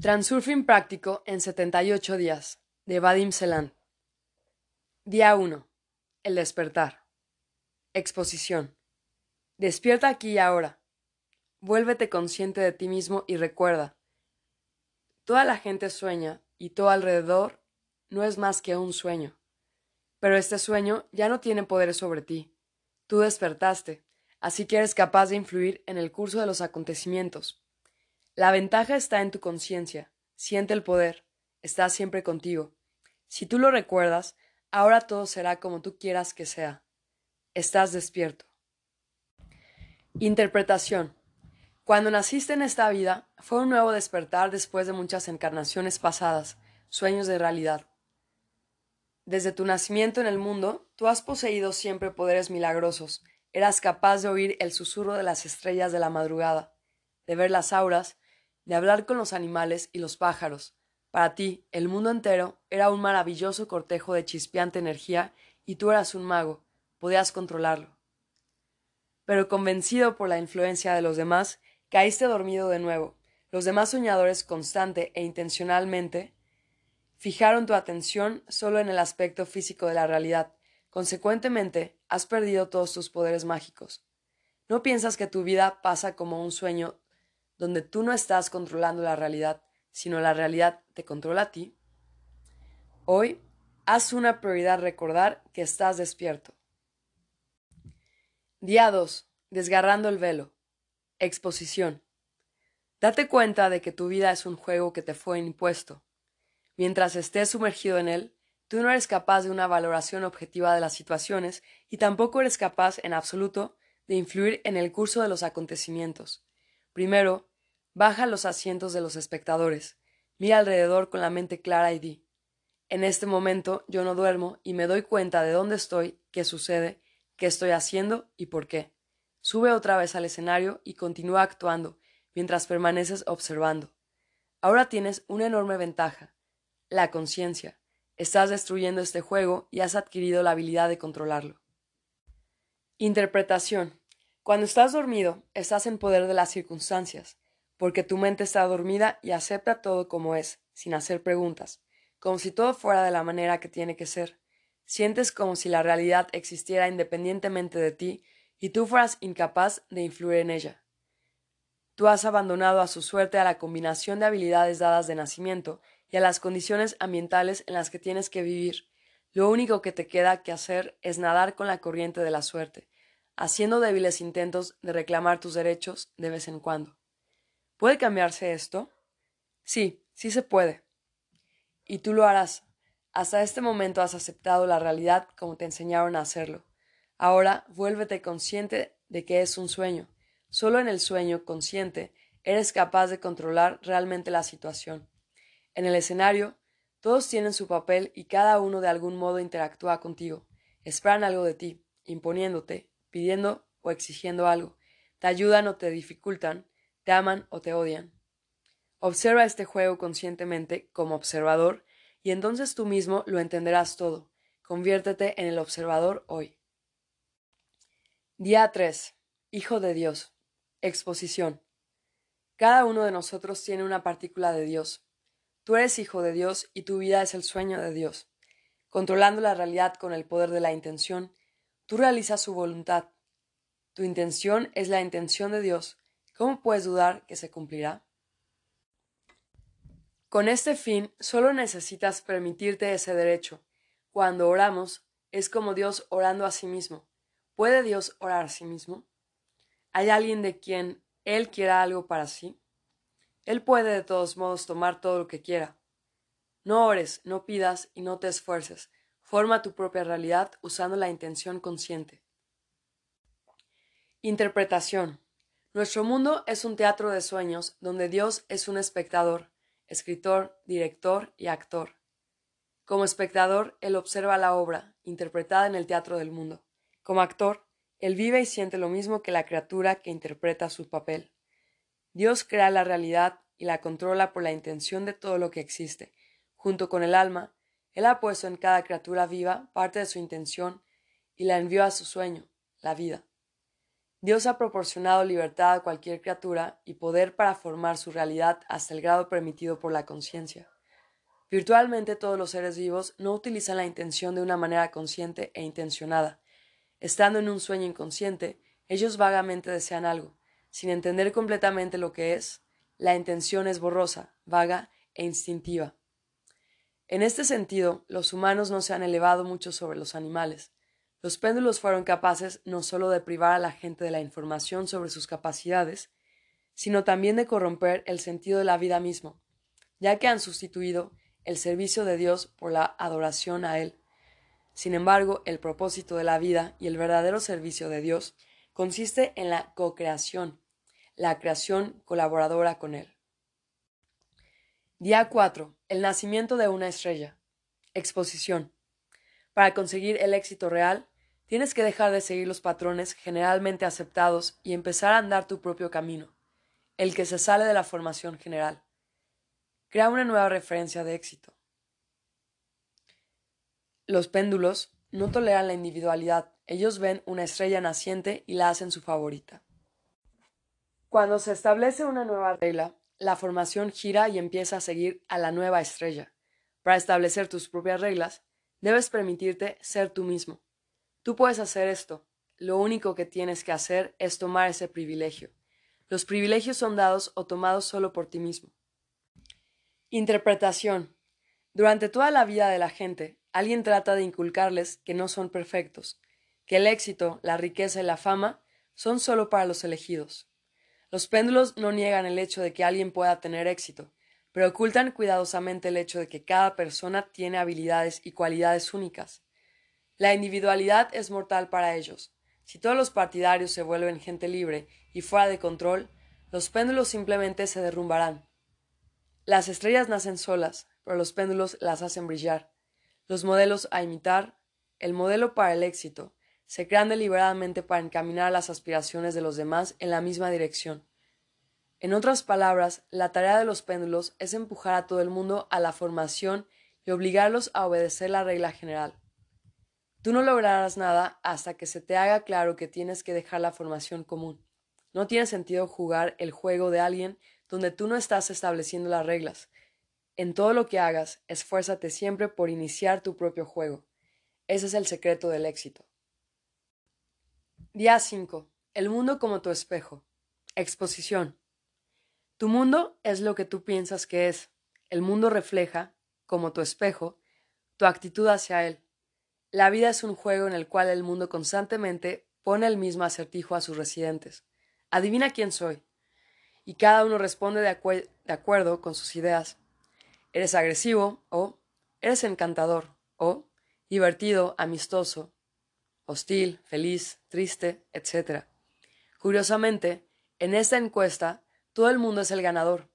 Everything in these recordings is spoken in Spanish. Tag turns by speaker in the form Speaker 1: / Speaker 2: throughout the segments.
Speaker 1: Transurfing práctico en 78 días, de Vadim Selan. Día 1. El despertar. Exposición. Despierta aquí y ahora. Vuélvete consciente de ti mismo y recuerda. Toda la gente sueña y todo alrededor no es más que un sueño. Pero este sueño ya no tiene poder sobre ti. Tú despertaste, así que eres capaz de influir en el curso de los acontecimientos la ventaja está en tu conciencia. Siente el poder. Está siempre contigo. Si tú lo recuerdas, ahora todo será como tú quieras que sea. Estás despierto. Interpretación. Cuando naciste en esta vida, fue un nuevo despertar después de muchas encarnaciones pasadas, sueños de realidad. Desde tu nacimiento en el mundo, tú has poseído siempre poderes milagrosos, eras capaz de oír el susurro de las estrellas de la madrugada, de ver las auras, de hablar con los animales y los pájaros. Para ti, el mundo entero era un maravilloso cortejo de chispeante energía y tú eras un mago, podías controlarlo. Pero convencido por la influencia de los demás, caíste dormido de nuevo. Los demás soñadores constante e intencionalmente fijaron tu atención solo en el aspecto físico de la realidad. Consecuentemente, has perdido todos tus poderes mágicos. ¿No piensas que tu vida pasa como un sueño donde tú no estás controlando la realidad, sino la realidad te controla a ti, hoy haz una prioridad recordar que estás despierto. Día 2. Desgarrando el velo. Exposición. Date cuenta de que tu vida es un juego que te fue impuesto. Mientras estés sumergido en él, tú no eres capaz de una valoración objetiva de las situaciones y tampoco eres capaz en absoluto de influir en el curso de los acontecimientos. Primero, Baja los asientos de los espectadores. Mira alrededor con la mente clara y di. En este momento yo no duermo y me doy cuenta de dónde estoy, qué sucede, qué estoy haciendo y por qué. Sube otra vez al escenario y continúa actuando mientras permaneces observando. Ahora tienes una enorme ventaja, la conciencia. Estás destruyendo este juego y has adquirido la habilidad de controlarlo. Interpretación. Cuando estás dormido, estás en poder de las circunstancias porque tu mente está dormida y acepta todo como es, sin hacer preguntas, como si todo fuera de la manera que tiene que ser. Sientes como si la realidad existiera independientemente de ti y tú fueras incapaz de influir en ella. Tú has abandonado a su suerte a la combinación de habilidades dadas de nacimiento y a las condiciones ambientales en las que tienes que vivir. Lo único que te queda que hacer es nadar con la corriente de la suerte, haciendo débiles intentos de reclamar tus derechos de vez en cuando. ¿Puede cambiarse esto? Sí, sí se puede. Y tú lo harás. Hasta este momento has aceptado la realidad como te enseñaron a hacerlo. Ahora vuélvete consciente de que es un sueño. Solo en el sueño consciente eres capaz de controlar realmente la situación. En el escenario, todos tienen su papel y cada uno de algún modo interactúa contigo. Esperan algo de ti, imponiéndote, pidiendo o exigiendo algo. Te ayudan o te dificultan, te aman o te odian. Observa este juego conscientemente como observador y entonces tú mismo lo entenderás todo. Conviértete en el observador hoy. Día 3. Hijo de Dios. Exposición. Cada uno de nosotros tiene una partícula de Dios. Tú eres hijo de Dios y tu vida es el sueño de Dios. Controlando la realidad con el poder de la intención, tú realizas su voluntad. Tu intención es la intención de Dios ¿Cómo puedes dudar que se cumplirá? Con este fin, solo necesitas permitirte ese derecho. Cuando oramos, es como Dios orando a sí mismo. ¿Puede Dios orar a sí mismo? ¿Hay alguien de quien Él quiera algo para sí? Él puede de todos modos tomar todo lo que quiera. No ores, no pidas y no te esfuerces. Forma tu propia realidad usando la intención consciente. Interpretación. Nuestro mundo es un teatro de sueños donde Dios es un espectador, escritor, director y actor. Como espectador, Él observa la obra, interpretada en el teatro del mundo. Como actor, Él vive y siente lo mismo que la criatura que interpreta su papel. Dios crea la realidad y la controla por la intención de todo lo que existe. Junto con el alma, Él ha puesto en cada criatura viva parte de su intención y la envió a su sueño, la vida. Dios ha proporcionado libertad a cualquier criatura y poder para formar su realidad hasta el grado permitido por la conciencia. Virtualmente todos los seres vivos no utilizan la intención de una manera consciente e intencionada. Estando en un sueño inconsciente, ellos vagamente desean algo, sin entender completamente lo que es. La intención es borrosa, vaga e instintiva. En este sentido, los humanos no se han elevado mucho sobre los animales. Los péndulos fueron capaces no solo de privar a la gente de la información sobre sus capacidades, sino también de corromper el sentido de la vida mismo, ya que han sustituido el servicio de Dios por la adoración a Él. Sin embargo, el propósito de la vida y el verdadero servicio de Dios consiste en la co-creación, la creación colaboradora con Él. Día 4. El nacimiento de una estrella. Exposición. Para conseguir el éxito real, tienes que dejar de seguir los patrones generalmente aceptados y empezar a andar tu propio camino, el que se sale de la formación general. Crea una nueva referencia de éxito. Los péndulos no toleran la individualidad, ellos ven una estrella naciente y la hacen su favorita. Cuando se establece una nueva regla, la formación gira y empieza a seguir a la nueva estrella. Para establecer tus propias reglas, Debes permitirte ser tú mismo. Tú puedes hacer esto. Lo único que tienes que hacer es tomar ese privilegio. Los privilegios son dados o tomados solo por ti mismo. Interpretación. Durante toda la vida de la gente, alguien trata de inculcarles que no son perfectos, que el éxito, la riqueza y la fama son solo para los elegidos. Los péndulos no niegan el hecho de que alguien pueda tener éxito, pero ocultan cuidadosamente el hecho de que cada persona tiene habilidades y cualidades únicas. La individualidad es mortal para ellos. Si todos los partidarios se vuelven gente libre y fuera de control, los péndulos simplemente se derrumbarán. Las estrellas nacen solas, pero los péndulos las hacen brillar. Los modelos a imitar, el modelo para el éxito, se crean deliberadamente para encaminar las aspiraciones de los demás en la misma dirección. En otras palabras, la tarea de los péndulos es empujar a todo el mundo a la formación y obligarlos a obedecer la regla general. Tú no lograrás nada hasta que se te haga claro que tienes que dejar la formación común. No tiene sentido jugar el juego de alguien donde tú no estás estableciendo las reglas. En todo lo que hagas, esfuérzate siempre por iniciar tu propio juego. Ese es el secreto del éxito. Día 5. El mundo como tu espejo. Exposición. Tu mundo es lo que tú piensas que es. El mundo refleja, como tu espejo, tu actitud hacia él. La vida es un juego en el cual el mundo constantemente pone el mismo acertijo a sus residentes. Adivina quién soy. Y cada uno responde de, acuerdo con sus ideas. Eres agresivo o eres encantador o divertido, amistoso, hostil, feliz, triste, etc. Curiosamente, en esta encuesta todo el mundo es el ganador.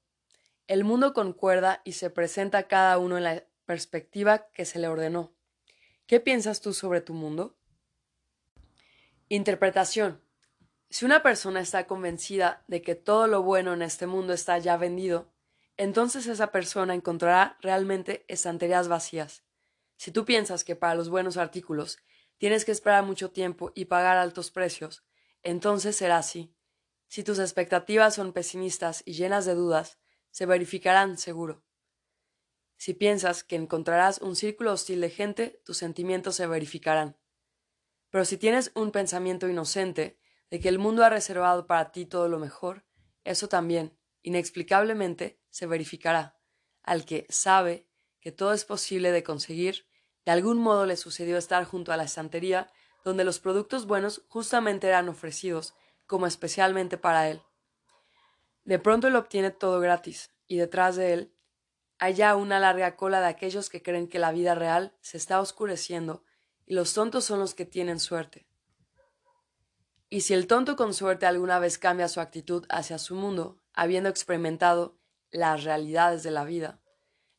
Speaker 1: El mundo concuerda y se presenta cada uno en la perspectiva que se le ordenó. ¿Qué piensas tú sobre tu mundo? Interpretación. Si una persona está convencida de que todo lo bueno en este mundo está ya vendido, entonces esa persona encontrará realmente estanterías vacías. Si tú piensas que para los buenos artículos tienes que esperar mucho tiempo y pagar altos precios, entonces será así. Si tus expectativas son pesimistas y llenas de dudas, se verificarán seguro. Si piensas que encontrarás un círculo hostil de gente, tus sentimientos se verificarán. Pero si tienes un pensamiento inocente de que el mundo ha reservado para ti todo lo mejor, eso también, inexplicablemente, se verificará. Al que sabe que todo es posible de conseguir, de algún modo le sucedió estar junto a la estantería donde los productos buenos justamente eran ofrecidos como especialmente para él. De pronto él obtiene todo gratis, y detrás de él hay ya una larga cola de aquellos que creen que la vida real se está oscureciendo y los tontos son los que tienen suerte. Y si el tonto con suerte alguna vez cambia su actitud hacia su mundo, habiendo experimentado las realidades de la vida,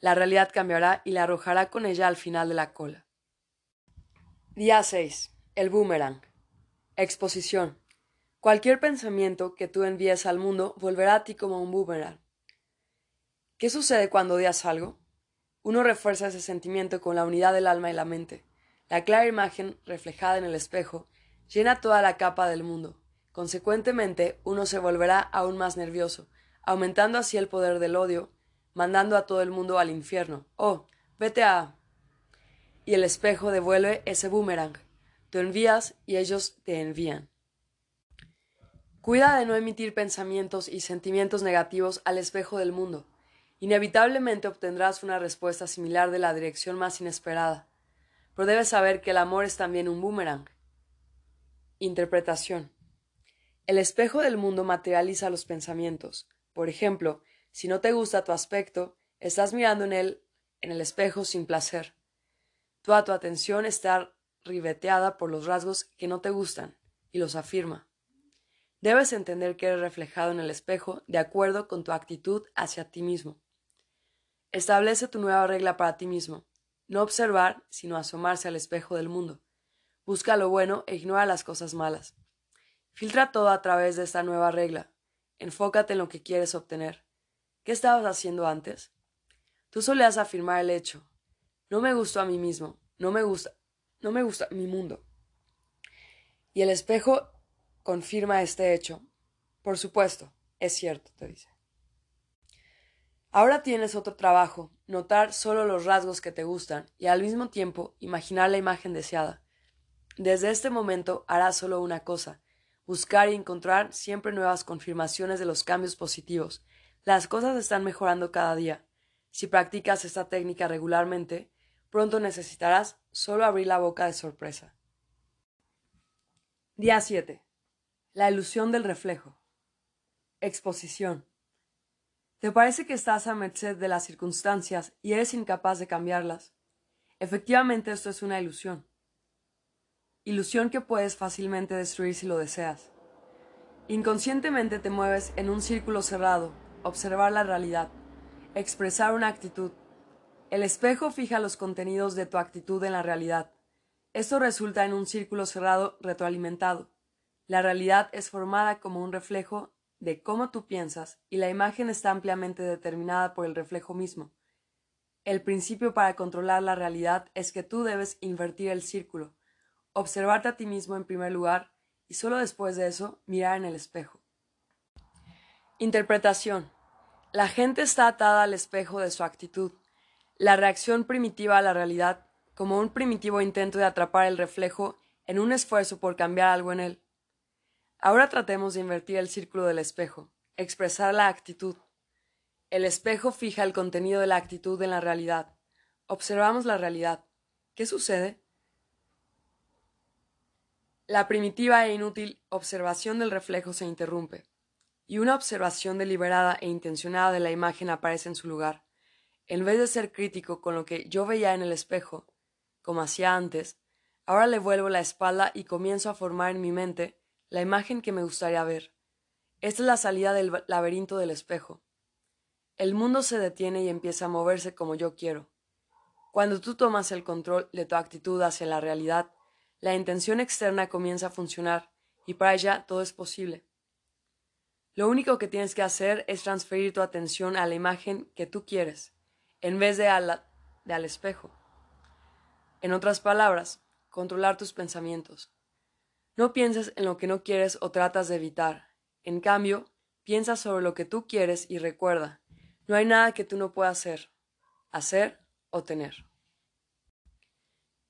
Speaker 1: la realidad cambiará y le arrojará con ella al final de la cola. Día 6. El boomerang. Exposición. Cualquier pensamiento que tú envíes al mundo volverá a ti como un boomerang. ¿Qué sucede cuando odias algo? Uno refuerza ese sentimiento con la unidad del alma y la mente. La clara imagen reflejada en el espejo llena toda la capa del mundo, Consecuentemente, uno se volverá aún más nervioso, aumentando así el poder del odio, mandando a todo el mundo al infierno. Oh, vete a... Y el espejo devuelve ese boomerang. Tú envías y ellos te envían. Cuida de no emitir pensamientos y sentimientos negativos al espejo del mundo. Inevitablemente obtendrás una respuesta similar de la dirección más inesperada. Pero debes saber que el amor es también un boomerang. Interpretación. El espejo del mundo materializa los pensamientos. Por ejemplo, si no te gusta tu aspecto, estás mirando en él en el espejo sin placer. Toda tu atención está ribeteada por los rasgos que no te gustan, y los afirma. Debes entender que eres reflejado en el espejo de acuerdo con tu actitud hacia ti mismo. Establece tu nueva regla para ti mismo. No observar, sino asomarse al espejo del mundo. Busca lo bueno e ignora las cosas malas. Filtra todo a través de esta nueva regla. Enfócate en lo que quieres obtener. ¿Qué estabas haciendo antes? Tú solías afirmar el hecho. No me gusto a mí mismo. No me gusta. No me gusta mi mundo. Y el espejo confirma este hecho. Por supuesto, es cierto, te dice. Ahora tienes otro trabajo, notar solo los rasgos que te gustan y al mismo tiempo imaginar la imagen deseada. Desde este momento harás solo una cosa, buscar y encontrar siempre nuevas confirmaciones de los cambios positivos. Las cosas están mejorando cada día. Si practicas esta técnica regularmente, pronto necesitarás solo abrir la boca de sorpresa. Día 7. La ilusión del reflejo. Exposición. ¿Te parece que estás a merced de las circunstancias y eres incapaz de cambiarlas? Efectivamente esto es una ilusión. Ilusión que puedes fácilmente destruir si lo deseas. Inconscientemente te mueves en un círculo cerrado, observar la realidad, expresar una actitud. El espejo fija los contenidos de tu actitud en la realidad. Esto resulta en un círculo cerrado retroalimentado. La realidad es formada como un reflejo de cómo tú piensas y la imagen está ampliamente determinada por el reflejo mismo. El principio para controlar la realidad es que tú debes invertir el círculo, observarte a ti mismo en primer lugar y solo después de eso mirar en el espejo. Interpretación. La gente está atada al espejo de su actitud, la reacción primitiva a la realidad como un primitivo intento de atrapar el reflejo en un esfuerzo por cambiar algo en él. Ahora tratemos de invertir el círculo del espejo, expresar la actitud. El espejo fija el contenido de la actitud en la realidad. Observamos la realidad. ¿Qué sucede? La primitiva e inútil observación del reflejo se interrumpe, y una observación deliberada e intencionada de la imagen aparece en su lugar. En vez de ser crítico con lo que yo veía en el espejo, como hacía antes, ahora le vuelvo la espalda y comienzo a formar en mi mente la imagen que me gustaría ver. Esta es la salida del laberinto del espejo. El mundo se detiene y empieza a moverse como yo quiero. Cuando tú tomas el control de tu actitud hacia la realidad, la intención externa comienza a funcionar y para ella todo es posible. Lo único que tienes que hacer es transferir tu atención a la imagen que tú quieres, en vez de, de al espejo. En otras palabras, controlar tus pensamientos. No pienses en lo que no quieres o tratas de evitar. En cambio, piensa sobre lo que tú quieres y recuerda, no hay nada que tú no puedas hacer, hacer o tener.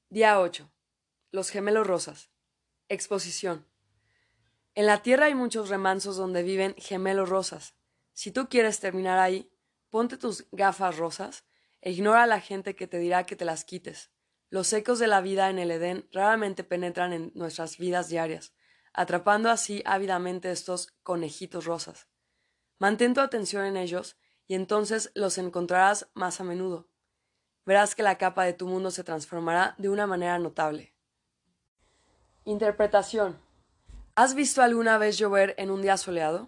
Speaker 1: Día 8. Los gemelos rosas. Exposición. En la Tierra hay muchos remansos donde viven gemelos rosas. Si tú quieres terminar ahí, ponte tus gafas rosas e ignora a la gente que te dirá que te las quites. Los ecos de la vida en el Edén raramente penetran en nuestras vidas diarias, atrapando así ávidamente estos conejitos rosas. Mantén tu atención en ellos y entonces los encontrarás más a menudo. Verás que la capa de tu mundo se transformará de una manera notable. Interpretación. ¿Has visto alguna vez llover en un día soleado?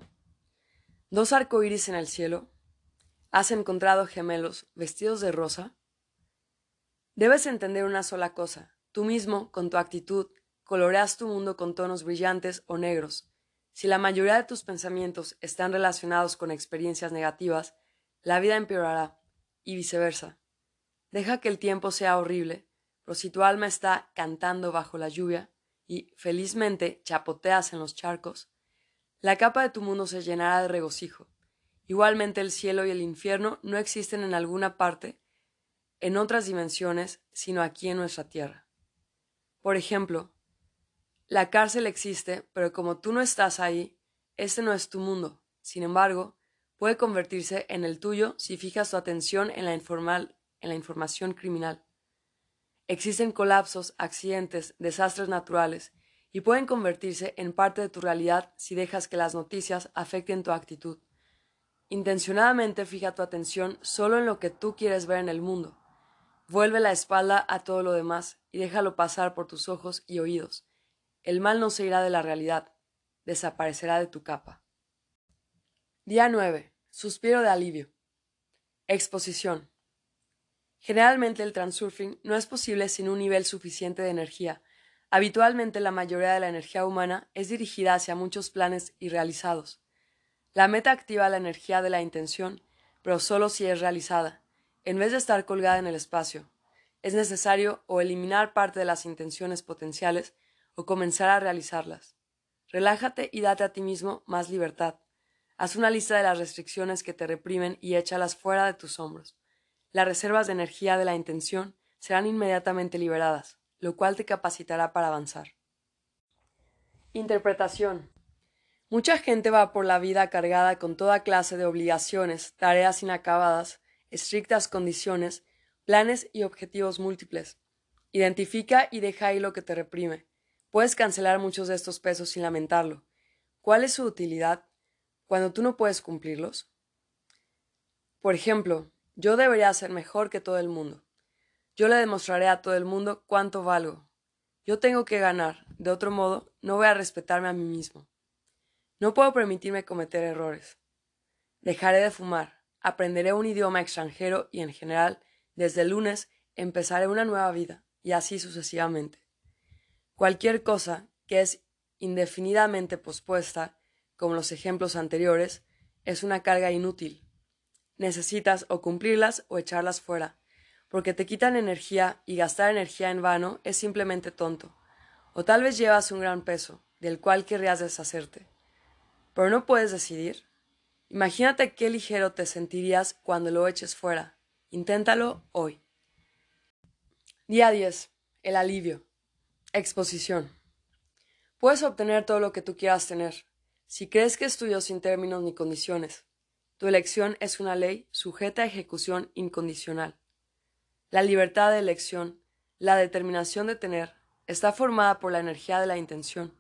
Speaker 1: ¿Dos arcoíris en el cielo? ¿Has encontrado gemelos vestidos de rosa? Debes entender una sola cosa. Tú mismo, con tu actitud, coloreas tu mundo con tonos brillantes o negros. Si la mayoría de tus pensamientos están relacionados con experiencias negativas, la vida empeorará, y viceversa. Deja que el tiempo sea horrible, pero si tu alma está cantando bajo la lluvia y felizmente chapoteas en los charcos, La capa de tu mundo se llenará de regocijo. Igualmente el cielo y el infierno no existen en alguna parte, en otras dimensiones, sino aquí en nuestra tierra. Por ejemplo, la cárcel existe, pero como tú no estás ahí, este no es tu mundo. Sin embargo, puede convertirse en el tuyo si fijas tu atención en la, informal, en la información criminal. Existen colapsos, accidentes, desastres naturales, y pueden convertirse en parte de tu realidad si dejas que las noticias afecten tu actitud. Intencionadamente fija tu atención solo en lo que tú quieres ver en el mundo. Vuelve la espalda a todo lo demás y déjalo pasar por tus ojos y oídos. El mal no se irá de la realidad, desaparecerá de tu capa. Día 9. Suspiro de alivio. Exposición. Generalmente el transurfing no es posible sin un nivel suficiente de energía. Habitualmente la mayoría de la energía humana es dirigida hacia muchos planes irrealizados. La meta activa la energía de la intención, pero solo si es realizada, en vez de estar colgada en el espacio. Es necesario o eliminar parte de las intenciones potenciales o comenzar a realizarlas. Relájate y date a ti mismo más libertad. Haz una lista de las restricciones que te reprimen y échalas fuera de tus hombros. Las reservas de energía de la intención serán inmediatamente liberadas, lo cual te capacitará para avanzar. Interpretación. Mucha gente va por la vida cargada con toda clase de obligaciones, tareas inacabadas, estrictas condiciones, planes y objetivos múltiples. Identifica y deja ahí lo que te reprime. Puedes cancelar muchos de estos pesos sin lamentarlo. ¿Cuál es su utilidad cuando tú no puedes cumplirlos? Por ejemplo, yo debería ser mejor que todo el mundo. Yo le demostraré a todo el mundo cuánto valgo. Yo tengo que ganar, de otro modo, no voy a respetarme a mí mismo. No puedo permitirme cometer errores. Dejaré de fumar, aprenderé un idioma extranjero y en general, desde el lunes, empezaré una nueva vida, y así sucesivamente. Cualquier cosa que es indefinidamente pospuesta, como los ejemplos anteriores, es una carga inútil. Necesitas o cumplirlas o echarlas fuera, porque te quitan energía y gastar energía en vano es simplemente tonto. O tal vez llevas un gran peso, del cual querrías deshacerte pero no puedes decidir. Imagínate qué ligero te sentirías cuando lo eches fuera. Inténtalo hoy. Día 10. El alivio. Exposición. Puedes obtener todo lo que tú quieras tener, si crees que es tuyo sin términos ni condiciones. Tu elección es una ley sujeta a ejecución incondicional. La libertad de elección, la determinación de tener, está formada por la energía de la intención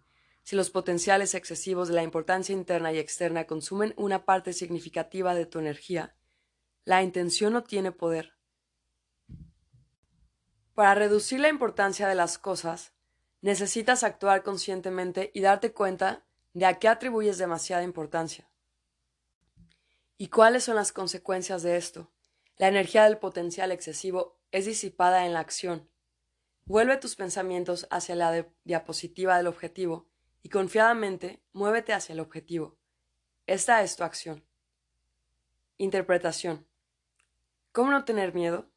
Speaker 1: si los potenciales excesivos de la importancia interna y externa consumen una parte significativa de tu energía, la intención no tiene poder. Para reducir la importancia de las cosas, necesitas actuar conscientemente y darte cuenta de a qué atribuyes demasiada importancia. ¿Y cuáles son las consecuencias de esto? La energía del potencial excesivo es disipada en la acción. Vuelve tus pensamientos hacia la diapositiva del objetivo y confiadamente muévete hacia el objetivo. Esta es tu acción. Interpretación. ¿Cómo no tener miedo?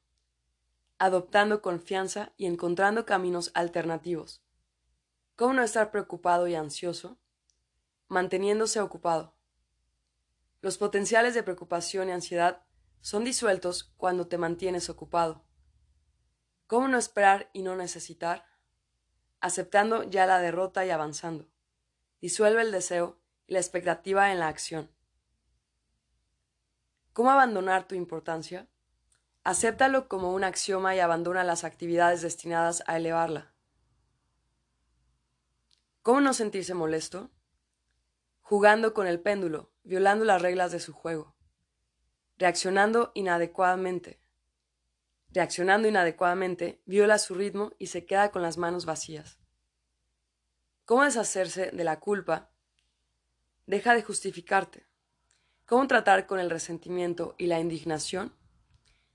Speaker 1: Adoptando confianza y encontrando caminos alternativos. ¿Cómo no estar preocupado y ansioso? Manteniéndose ocupado. Los potenciales de preocupación y ansiedad son disueltos cuando te mantienes ocupado. ¿Cómo no esperar y no necesitar? Aceptando ya la derrota y avanzando. Disuelve el deseo y la expectativa en la acción. ¿Cómo abandonar tu importancia? Acéptalo como un axioma y abandona las actividades destinadas a elevarla. ¿Cómo no sentirse molesto? Jugando con el péndulo, violando las reglas de su juego. Reaccionando inadecuadamente. Reaccionando inadecuadamente, viola su ritmo y se queda con las manos vacías. ¿Cómo deshacerse de la culpa? Deja de justificarte. ¿Cómo tratar con el resentimiento y la indignación?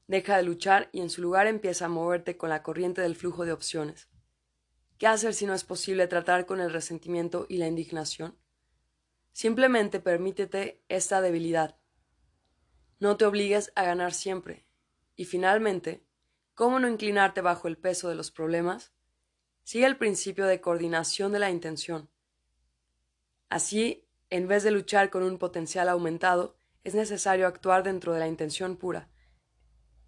Speaker 1: Deja de luchar y en su lugar empieza a moverte con la corriente del flujo de opciones. ¿Qué hacer si no es posible tratar con el resentimiento y la indignación? Simplemente permítete esta debilidad. No te obligues a ganar siempre. Y finalmente, ¿cómo no inclinarte bajo el peso de los problemas? Sigue el principio de coordinación de la intención. Así En vez de luchar con un potencial aumentado, es necesario actuar dentro de la intención pura.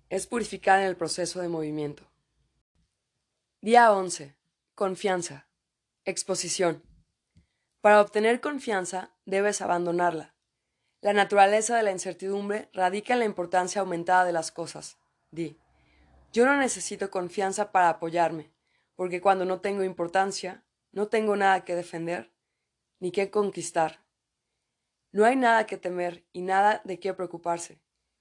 Speaker 1: Es purificar en el proceso de movimiento. Día 11. Confianza. Exposición. Para obtener confianza debes abandonarla. La naturaleza de la incertidumbre radica en la importancia aumentada de las cosas. Di. Yo no necesito confianza para apoyarme, porque cuando no tengo importancia, no tengo nada que defender, ni que conquistar. No hay nada que temer y nada de qué preocuparse.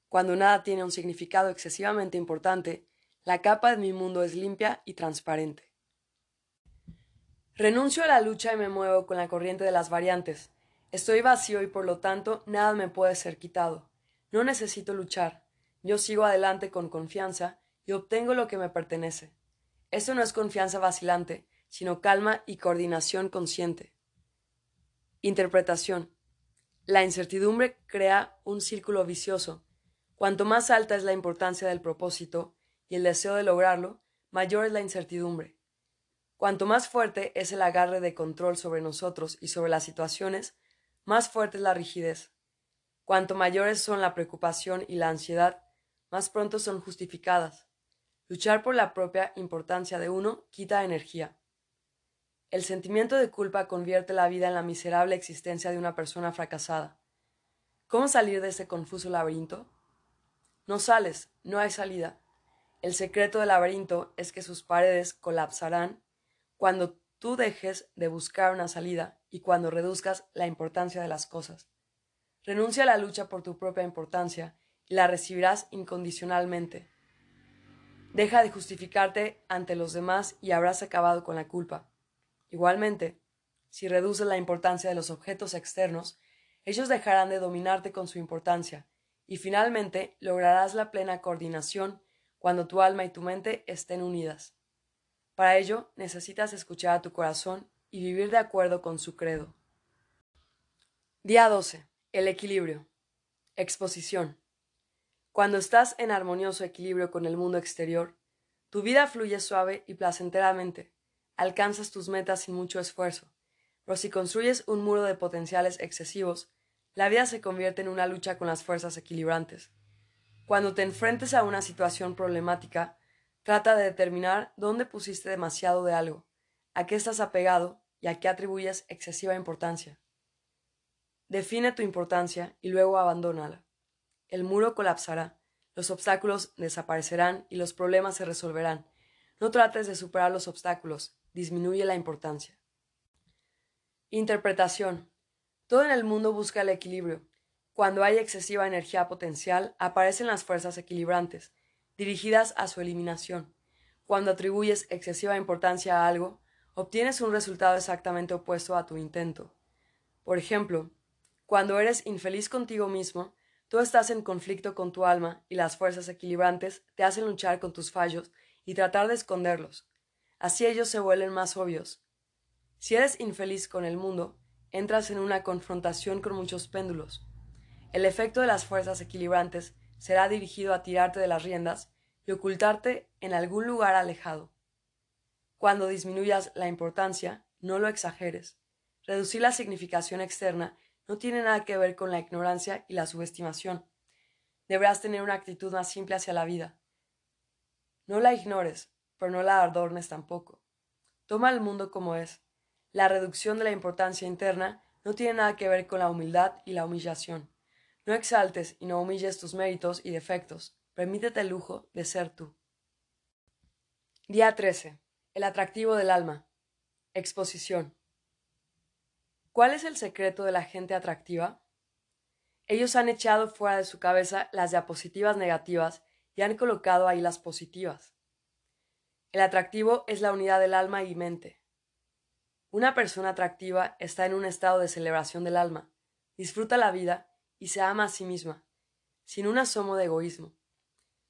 Speaker 1: Cuando nada tiene un significado excesivamente importante, la capa de mi mundo es limpia y transparente. Renuncio a la lucha y me muevo con la corriente de las variantes. Estoy vacío y por lo tanto nada me puede ser quitado. No necesito luchar. Yo sigo adelante con confianza y obtengo lo que me pertenece. Esto no es confianza vacilante, sino calma y coordinación consciente. Interpretación. La incertidumbre crea un círculo vicioso. Cuanto más alta es la importancia del propósito y el deseo de lograrlo, mayor es la incertidumbre. Cuanto más fuerte es el agarre de control sobre nosotros y sobre las situaciones, más fuerte es la rigidez. Cuanto mayores son la preocupación y la ansiedad, más pronto son justificadas. Luchar por la propia importancia de uno quita energía. El sentimiento de culpa convierte la vida en la miserable existencia de una persona fracasada. ¿Cómo salir de ese confuso laberinto? No sales, no hay salida. El secreto del laberinto es que sus paredes colapsarán cuando tú dejes de buscar una salida y cuando reduzcas la importancia de las cosas. Renuncia a la lucha por tu propia importancia y la recibirás incondicionalmente. Deja de justificarte ante los demás y habrás acabado con la culpa. Igualmente, si reduces la importancia de los objetos externos, ellos dejarán de dominarte con su importancia, y finalmente lograrás la plena coordinación cuando tu alma y tu mente estén unidas. Para ello necesitas escuchar a tu corazón y vivir de acuerdo con su credo. Día 12. El equilibrio. Exposición. Cuando estás en armonioso equilibrio con el mundo exterior, tu vida fluye suave y placenteramente, alcanzas tus metas sin mucho esfuerzo, pero si construyes un muro de potenciales excesivos, la vida se convierte en una lucha con las fuerzas equilibrantes. Cuando te enfrentes a una situación problemática, Trata de determinar dónde pusiste demasiado de algo, a qué estás apegado y a qué atribuyes excesiva importancia. Define tu importancia y luego abandónala. El muro colapsará, los obstáculos desaparecerán y los problemas se resolverán. No trates de superar los obstáculos, disminuye la importancia. Interpretación. Todo en el mundo busca el equilibrio. Cuando hay excesiva energía potencial, aparecen las fuerzas equilibrantes, dirigidas a su eliminación. Cuando atribuyes excesiva importancia a algo, obtienes un resultado exactamente opuesto a tu intento. Por ejemplo, cuando eres infeliz contigo mismo, tú estás en conflicto con tu alma y las fuerzas equilibrantes te hacen luchar con tus fallos y tratar de esconderlos. Así ellos se vuelven más obvios. Si eres infeliz con el mundo, entras en una confrontación con muchos péndulos. El efecto de las fuerzas equilibrantes será dirigido a tirarte de las riendas y ocultarte en algún lugar alejado. Cuando disminuyas la importancia, no lo exageres. Reducir la significación externa no tiene nada que ver con la ignorancia y la subestimación. Deberás tener una actitud más simple hacia la vida. No la ignores, pero no la adornes tampoco. Toma el mundo como es. La reducción de la importancia interna no tiene nada que ver con la humildad y la humillación. No exaltes y no humilles tus méritos y defectos. Permítete el lujo de ser tú. Día 13. El atractivo del alma. Exposición. ¿Cuál es el secreto de la gente atractiva? Ellos han echado fuera de su cabeza las diapositivas negativas y han colocado ahí las positivas. El atractivo es la unidad del alma y mente. Una persona atractiva está en un estado de celebración del alma, disfruta la vida y se ama a sí misma, sin un asomo de egoísmo.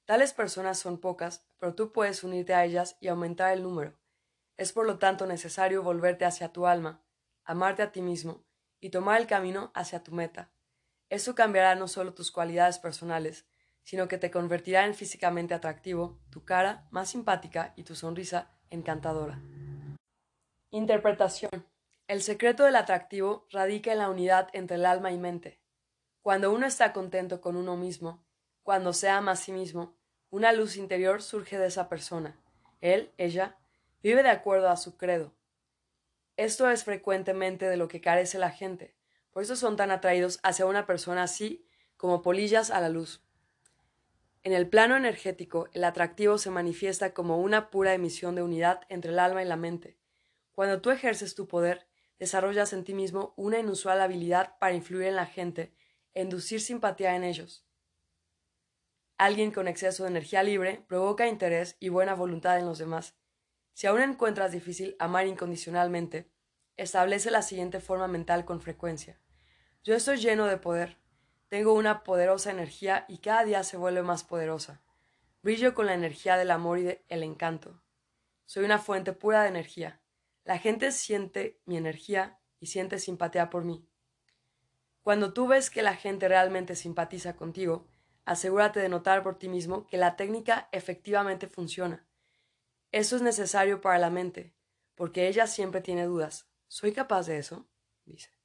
Speaker 1: Tales personas son pocas, pero tú puedes unirte a ellas y aumentar el número. Es por lo tanto necesario volverte hacia tu alma, amarte a ti mismo y tomar el camino hacia tu meta. Eso cambiará no solo tus cualidades personales, sino que te convertirá en físicamente atractivo, tu cara más simpática y tu sonrisa encantadora. Interpretación. El secreto del atractivo radica en la unidad entre el alma y mente. Cuando uno está contento con uno mismo, cuando se ama a sí mismo, una luz interior surge de esa persona. Él, ella, vive de acuerdo a su credo. Esto es frecuentemente de lo que carece la gente, por eso son tan atraídos hacia una persona así como polillas a la luz. En el plano energético, el atractivo se manifiesta como una pura emisión de unidad entre el alma y la mente. Cuando tú ejerces tu poder, desarrollas en ti mismo una inusual habilidad para influir en la gente e inducir simpatía en ellos. Alguien con exceso de energía libre provoca interés y buena voluntad en los demás. Si aún encuentras difícil amar incondicionalmente, establece la siguiente forma mental con frecuencia. Yo estoy lleno de poder. Tengo una poderosa energía y cada día se vuelve más poderosa. Brillo con la energía del amor y del encanto. Soy una fuente pura de energía. La gente siente mi energía y siente simpatía por mí. Cuando tú ves que la gente realmente simpatiza contigo, asegúrate de notar por ti mismo que la técnica efectivamente funciona. Eso es necesario para la mente, porque ella siempre tiene dudas. ¿Soy capaz de eso? dice.